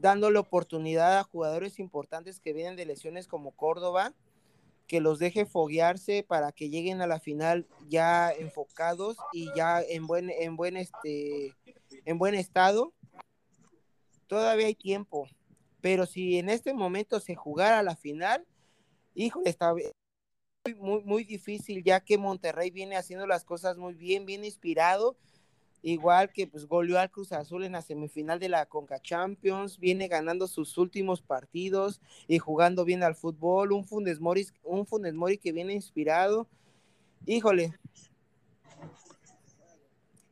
Speaker 3: dándole oportunidad a jugadores importantes que vienen de lesiones como Córdoba que los deje foguearse para que lleguen a la final ya enfocados y ya en buen, en buen, este, en buen estado. Todavía hay tiempo, pero si en este momento se jugara la final, hijo, está muy, muy difícil ya que Monterrey viene haciendo las cosas muy bien, bien inspirado igual que pues goleó al Cruz Azul en la semifinal de la Conca Champions, viene ganando sus últimos partidos y jugando bien al fútbol, un Funes Mori, un Funes que viene inspirado. Híjole.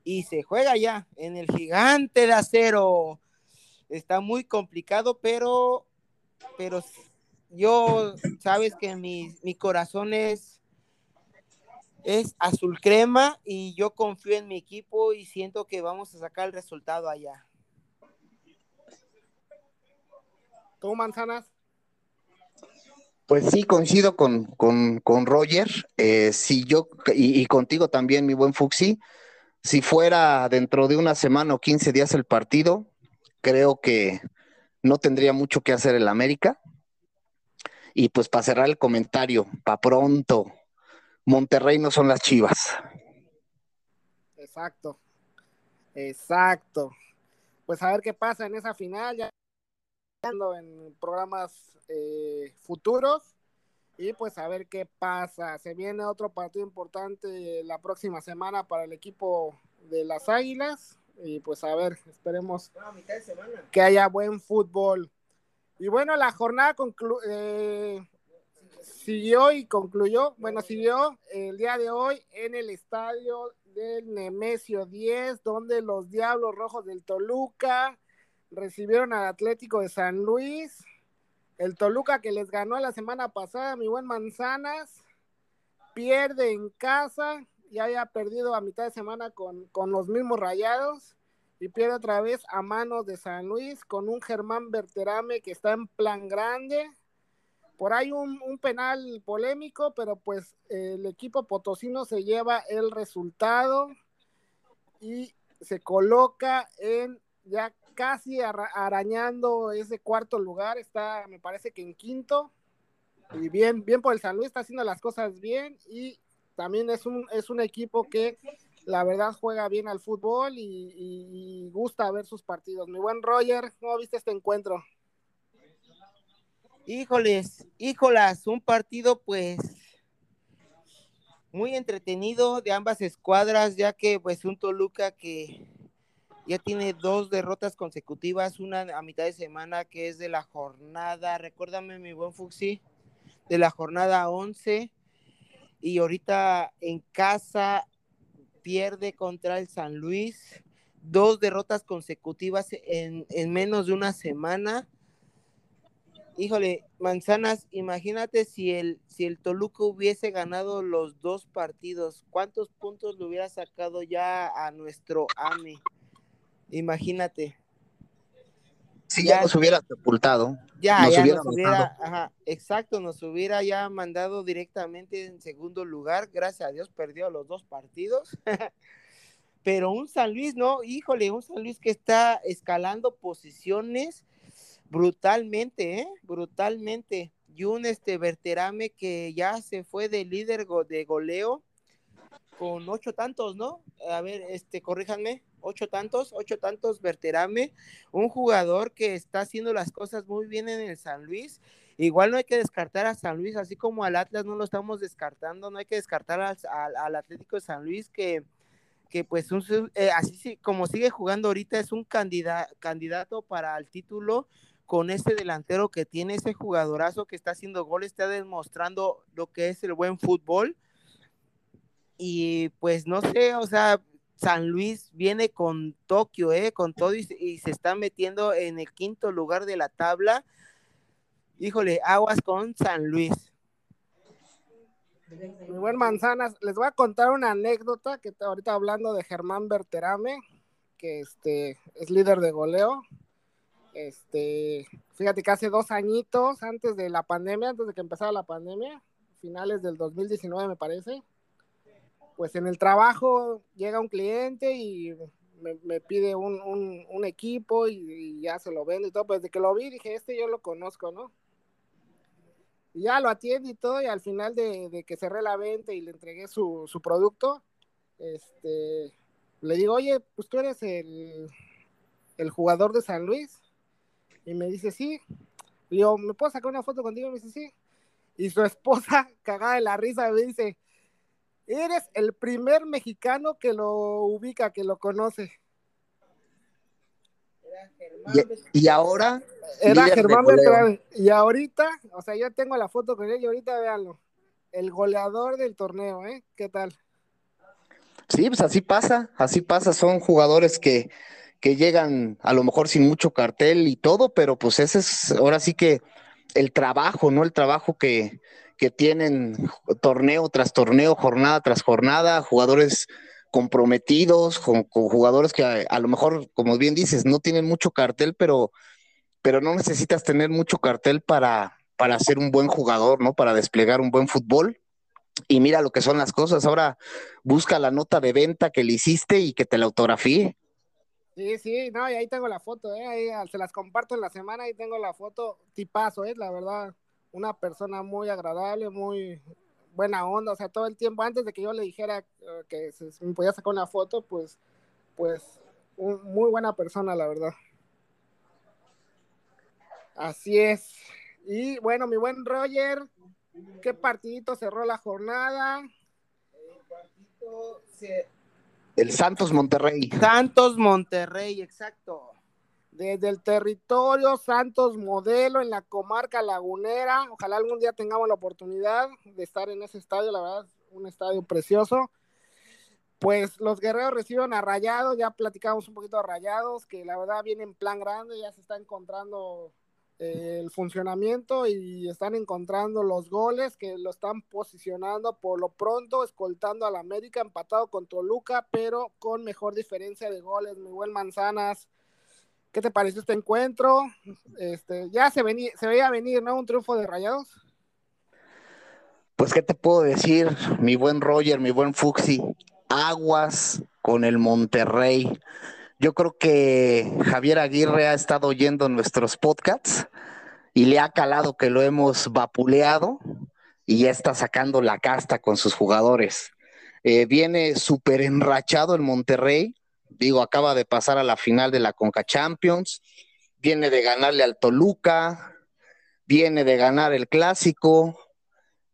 Speaker 3: Y se juega ya en el gigante de acero. Está muy complicado, pero pero yo sabes que mi, mi corazón es es azul crema y yo confío en mi equipo y siento que vamos a sacar el resultado allá.
Speaker 2: ¿Tú, Manzanas?
Speaker 4: Pues sí, coincido con, con, Roger. Eh, si yo, y, contigo también, mi buen Fuxi, si fuera dentro de una semana o 15 días el partido, creo que no tendría mucho que hacer el América. Y pues para cerrar el comentario, para pronto, Monterrey no son las Chivas.
Speaker 2: Exacto, exacto. Pues a ver qué pasa en esa final, ya en programas eh, futuros y pues a ver qué pasa. Se viene otro partido importante la próxima semana para el equipo de las Águilas y pues a ver, esperemos que haya buen fútbol. Y bueno, la jornada concluye. Eh, siguió y concluyó, bueno, siguió el día de hoy en el estadio del Nemesio 10, donde los Diablos Rojos del Toluca recibieron al Atlético de San Luis. El Toluca que les ganó la semana pasada, mi buen Manzanas, pierde en casa, ya había perdido a mitad de semana con, con los mismos rayados y pierde otra vez a manos de San Luis con un Germán Berterame que está en plan grande por ahí un, penal polémico, pero pues el equipo potosino se lleva el resultado y se coloca en ya casi arañando ese cuarto lugar, está me parece que en quinto, y bien, bien por el San Luis, está haciendo las cosas bien y también es un, es un equipo que la verdad juega bien al fútbol y, y gusta ver sus partidos. Mi buen Roger, ¿cómo viste este encuentro?
Speaker 3: Híjoles, híjolas, un partido pues muy entretenido de ambas escuadras, ya que pues un Toluca que ya tiene dos derrotas consecutivas, una a mitad de semana que es de la jornada, recuérdame mi buen Fuxi, de la jornada 11 y ahorita en casa pierde contra el San Luis, dos derrotas consecutivas en, en menos de una semana. Híjole, Manzanas, imagínate si el, si el Toluca hubiese ganado los dos partidos, ¿cuántos puntos le hubiera sacado ya a nuestro AME? Imagínate.
Speaker 4: Si ya, nos hubiera sepultado.
Speaker 3: Ya, ya nos hubiera, ajá, exacto, nos hubiera ya mandado directamente en segundo lugar. Gracias a Dios perdió los dos partidos. Pero un San Luis, no, híjole, un San Luis que está escalando posiciones brutalmente, ¿eh? Brutalmente. Y un este Verterame que ya se fue de líder de goleo con ocho tantos, ¿no? A ver, este, corríjanme, ocho tantos, ocho tantos Verterame, un jugador que está haciendo las cosas muy bien en el San Luis. Igual no hay que descartar a San Luis, así como al Atlas no lo estamos descartando, no hay que descartar al, al, Atlético de San Luis que, que pues eh, así como sigue jugando ahorita es un candidato para el título con ese delantero que tiene ese jugadorazo que está haciendo goles, está demostrando lo que es el buen fútbol. Y pues no sé, o sea, San Luis viene con Tokio, ¿eh? Con todo y, se está metiendo en el quinto lugar de la tabla. Híjole, aguas con San Luis.
Speaker 2: Mi buen Manzanas, les voy a contar una anécdota que ahorita hablando de Germán Berterame, que este es líder de goleo. Este, fíjate que hace dos añitos antes de la pandemia, antes de que empezara la pandemia, finales del 2019 me parece, pues en el trabajo llega un cliente y me, pide un, equipo y, ya se lo vende y todo, pues de que lo vi dije, este yo lo conozco, ¿no? Y ya lo atiende y todo, y al final de, que cerré la venta y le entregué su, su producto, este, le digo, oye, pues tú eres el, el jugador de San Luis. Y me dice, sí. Le digo, ¿me puedo sacar una foto contigo? Y me dice, sí. Y su esposa, cagada de la risa, me dice, eres el primer mexicano que lo ubica, que lo conoce.
Speaker 4: Y, ahora.
Speaker 2: Era Germán Beltrán. Y ahorita, o sea, yo tengo la foto con él y ahorita véanlo. El goleador del torneo, ¿eh? ¿Qué tal?
Speaker 4: Sí, pues así pasa, así pasa. Son jugadores que que llegan a lo mejor sin mucho cartel y todo, pero pues ese es ahora sí que el trabajo, ¿no? El trabajo que, que tienen torneo tras torneo, jornada tras jornada, jugadores comprometidos, con, jugadores que a, lo mejor, como bien dices, no tienen mucho cartel, pero, pero no necesitas tener mucho cartel para, para ser un buen jugador, ¿no? Para desplegar un buen fútbol. Y mira lo que son las cosas. Ahora busca la nota de venta que le hiciste y que te la autografíe.
Speaker 2: Sí, sí, no, y ahí tengo la foto, ¿eh? Ahí ah, se las comparto en la semana y tengo la foto, tipazo, ¿eh? La verdad, una persona muy agradable, muy buena onda, o sea, todo el tiempo, antes de que yo le dijera eh, que se, me podía sacar una foto, pues, pues, muy buena persona, la verdad. Así es. Y bueno, mi buen Roger, ¿qué partidito cerró la jornada?
Speaker 3: El partido se
Speaker 4: el Santos Monterrey.
Speaker 3: Santos Monterrey, exacto.
Speaker 2: Desde el territorio Santos Modelo en la comarca lagunera. Ojalá algún día tengamos la oportunidad de estar en ese estadio, la verdad, un estadio precioso. Pues los guerreros reciben a Rayados, ya platicamos un poquito de Rayados, que la verdad viene en plan grande, ya se está encontrando el funcionamiento y están encontrando los goles que lo están posicionando por lo pronto, escoltando al América, empatado con Toluca, pero con mejor diferencia de goles. Miguel Manzanas, ¿qué te pareció este encuentro? Este, ya se, venía, se veía venir, ¿no? Un triunfo de Rayados.
Speaker 4: Pues, ¿qué te puedo decir, mi buen Roger, mi buen Fuxi? Aguas con el Monterrey. Yo creo que Javier Aguirre ha estado oyendo nuestros podcasts y le ha calado que lo hemos vapuleado y ya está sacando la casta con sus jugadores. Eh, viene súper enrachado el Monterrey, digo, acaba de pasar a la final de la Conca Champions, viene de ganarle al Toluca, viene de ganar el Clásico,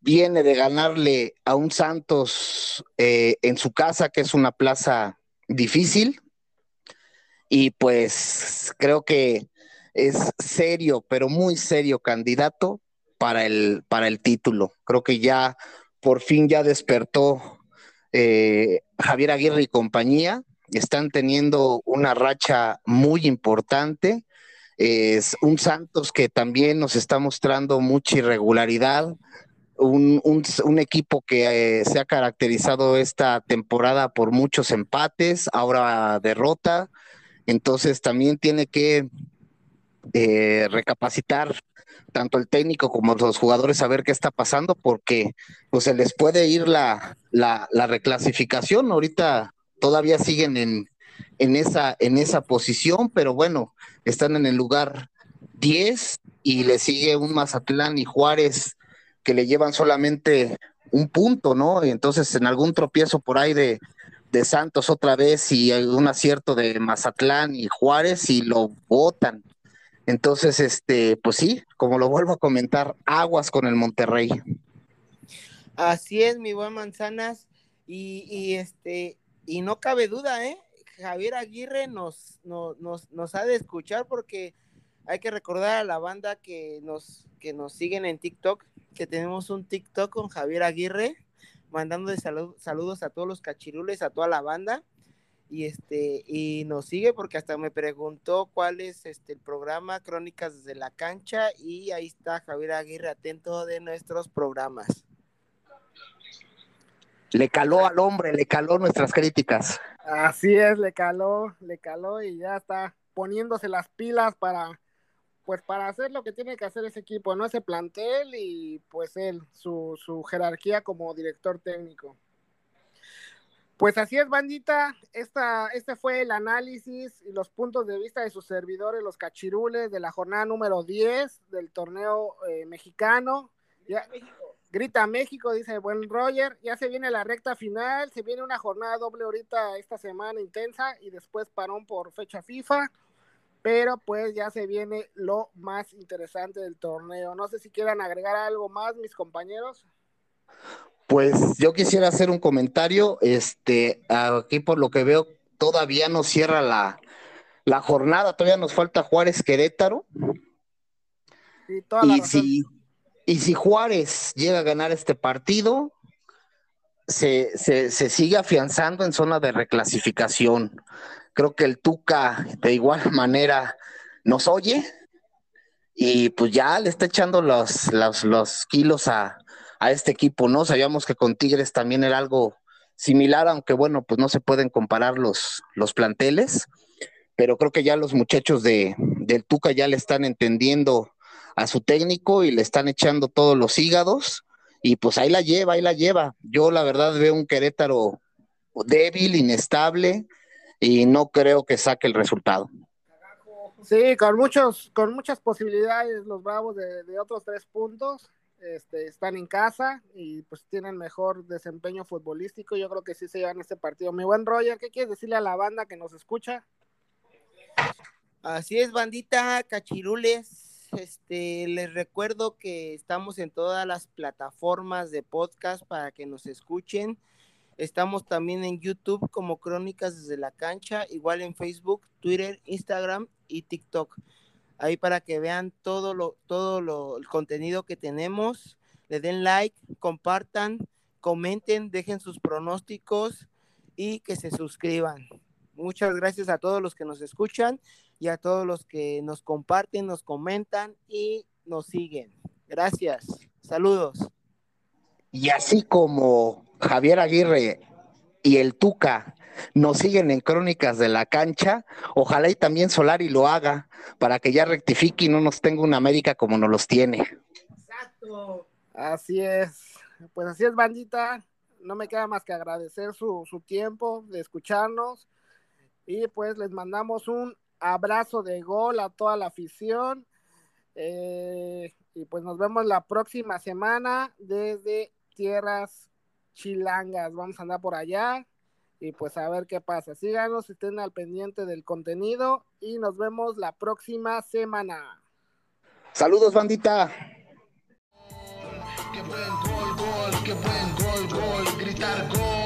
Speaker 4: viene de ganarle a un Santos eh, en su casa, que es una plaza difícil, y pues creo que es serio, pero muy serio candidato para el, para el título. Creo que ya por fin ya despertó eh, Javier Aguirre y compañía están teniendo una racha muy importante. Es un Santos que también nos está mostrando mucha irregularidad, un, equipo que eh, se ha caracterizado esta temporada por muchos empates, ahora derrota, entonces también tiene que eh, recapacitar tanto el técnico como los jugadores a ver qué está pasando, porque pues se les puede ir la, la, reclasificación. Ahorita todavía siguen en, en, esa, en esa posición, pero bueno, están en el lugar 10 y le sigue un Mazatlán y Juárez que le llevan solamente un punto, ¿no? Y entonces en algún tropiezo por ahí de, de Santos otra vez y un acierto de Mazatlán y Juárez y lo votan. Entonces, este, pues sí, como lo vuelvo a comentar, aguas con el Monterrey.
Speaker 3: Así es, mi buen Manzanas, y, y este, y no cabe duda, ¿eh? Javier Aguirre nos, nos, nos, ha de escuchar porque hay que recordar a la banda que nos, que nos siguen en TikTok, que tenemos un TikTok con Javier Aguirre, mandando de saludos a todos los cachirules, a toda la banda y este y nos sigue porque hasta me preguntó cuál es este el programa Crónicas desde la cancha y ahí está Javier Aguirre atento de nuestros programas.
Speaker 4: Le caló al hombre, le caló nuestras críticas.
Speaker 2: Así es, le caló, le caló y ya está poniéndose las pilas para pues para hacer lo que tiene que hacer ese equipo, no ese plantel y pues él, su, su jerarquía como director técnico. Pues así es, bandita. Esta, este fue el análisis y los puntos de vista de sus servidores, los cachirules, de la jornada número 10 del torneo eh, mexicano. Ya, grita México, dice buen Roger. Ya se viene la recta final, se viene una jornada doble ahorita esta semana intensa y después parón por fecha FIFA. Pero pues ya se viene lo más interesante del torneo. No sé si quieran agregar algo más, mis compañeros.
Speaker 4: Pues yo quisiera hacer un comentario. Este, aquí por lo que veo, todavía no cierra la, jornada, todavía nos falta Juárez Querétaro. y, si, y si Juárez llega a ganar este partido, se, se, sigue afianzando en zona de reclasificación. Creo que el Tuca de igual manera nos oye y pues ya le está echando los, los, los kilos a, a este equipo, ¿no? Sabíamos que con Tigres también era algo similar, aunque bueno, pues no se pueden comparar los, los planteles, pero creo que ya los muchachos de, del Tuca ya le están entendiendo a su técnico y le están echando todos los hígados y pues ahí la lleva, ahí la lleva. Yo la verdad veo un Querétaro débil, inestable y no creo que saque el resultado.
Speaker 2: Sí, con muchos, con muchas posibilidades los Bravos de, de otros tres puntos. Este, están en casa y pues tienen mejor desempeño futbolístico. Yo creo que sí se llevan este partido. Mi buen Roger, ¿qué quieres decirle a la banda que nos escucha?
Speaker 3: Así es, bandita, cachirules. Este, les recuerdo que estamos en todas las plataformas de podcast para que nos escuchen. Estamos también en YouTube como Crónicas desde la cancha, igual en Facebook, Twitter, Instagram y TikTok ahí para que vean todo lo, todo lo, el contenido que tenemos. Le den like, compartan, comenten, dejen sus pronósticos y que se suscriban. Muchas gracias a todos los que nos escuchan y a todos los que nos comparten, nos comentan y nos siguen. Gracias. Saludos.
Speaker 4: Y así como Javier Aguirre y el Tuca nos siguen en Crónicas de la Cancha. Ojalá y también Solari lo haga para que ya rectifique y no nos tenga una América como nos los tiene.
Speaker 2: Exacto. Así es. Pues así es, bandita. No me queda más que agradecer su, tiempo de escucharnos. Y pues les mandamos un abrazo de gol a toda la afición. Eh, y pues nos vemos la próxima semana desde Tierras chilangas. Vamos a andar por allá y pues a ver qué pasa. Síganos, estén al pendiente del contenido y nos vemos la próxima semana.
Speaker 4: Saludos, bandita.
Speaker 1: Qué buen gol, gol, qué buen gol, gol, gritar gol.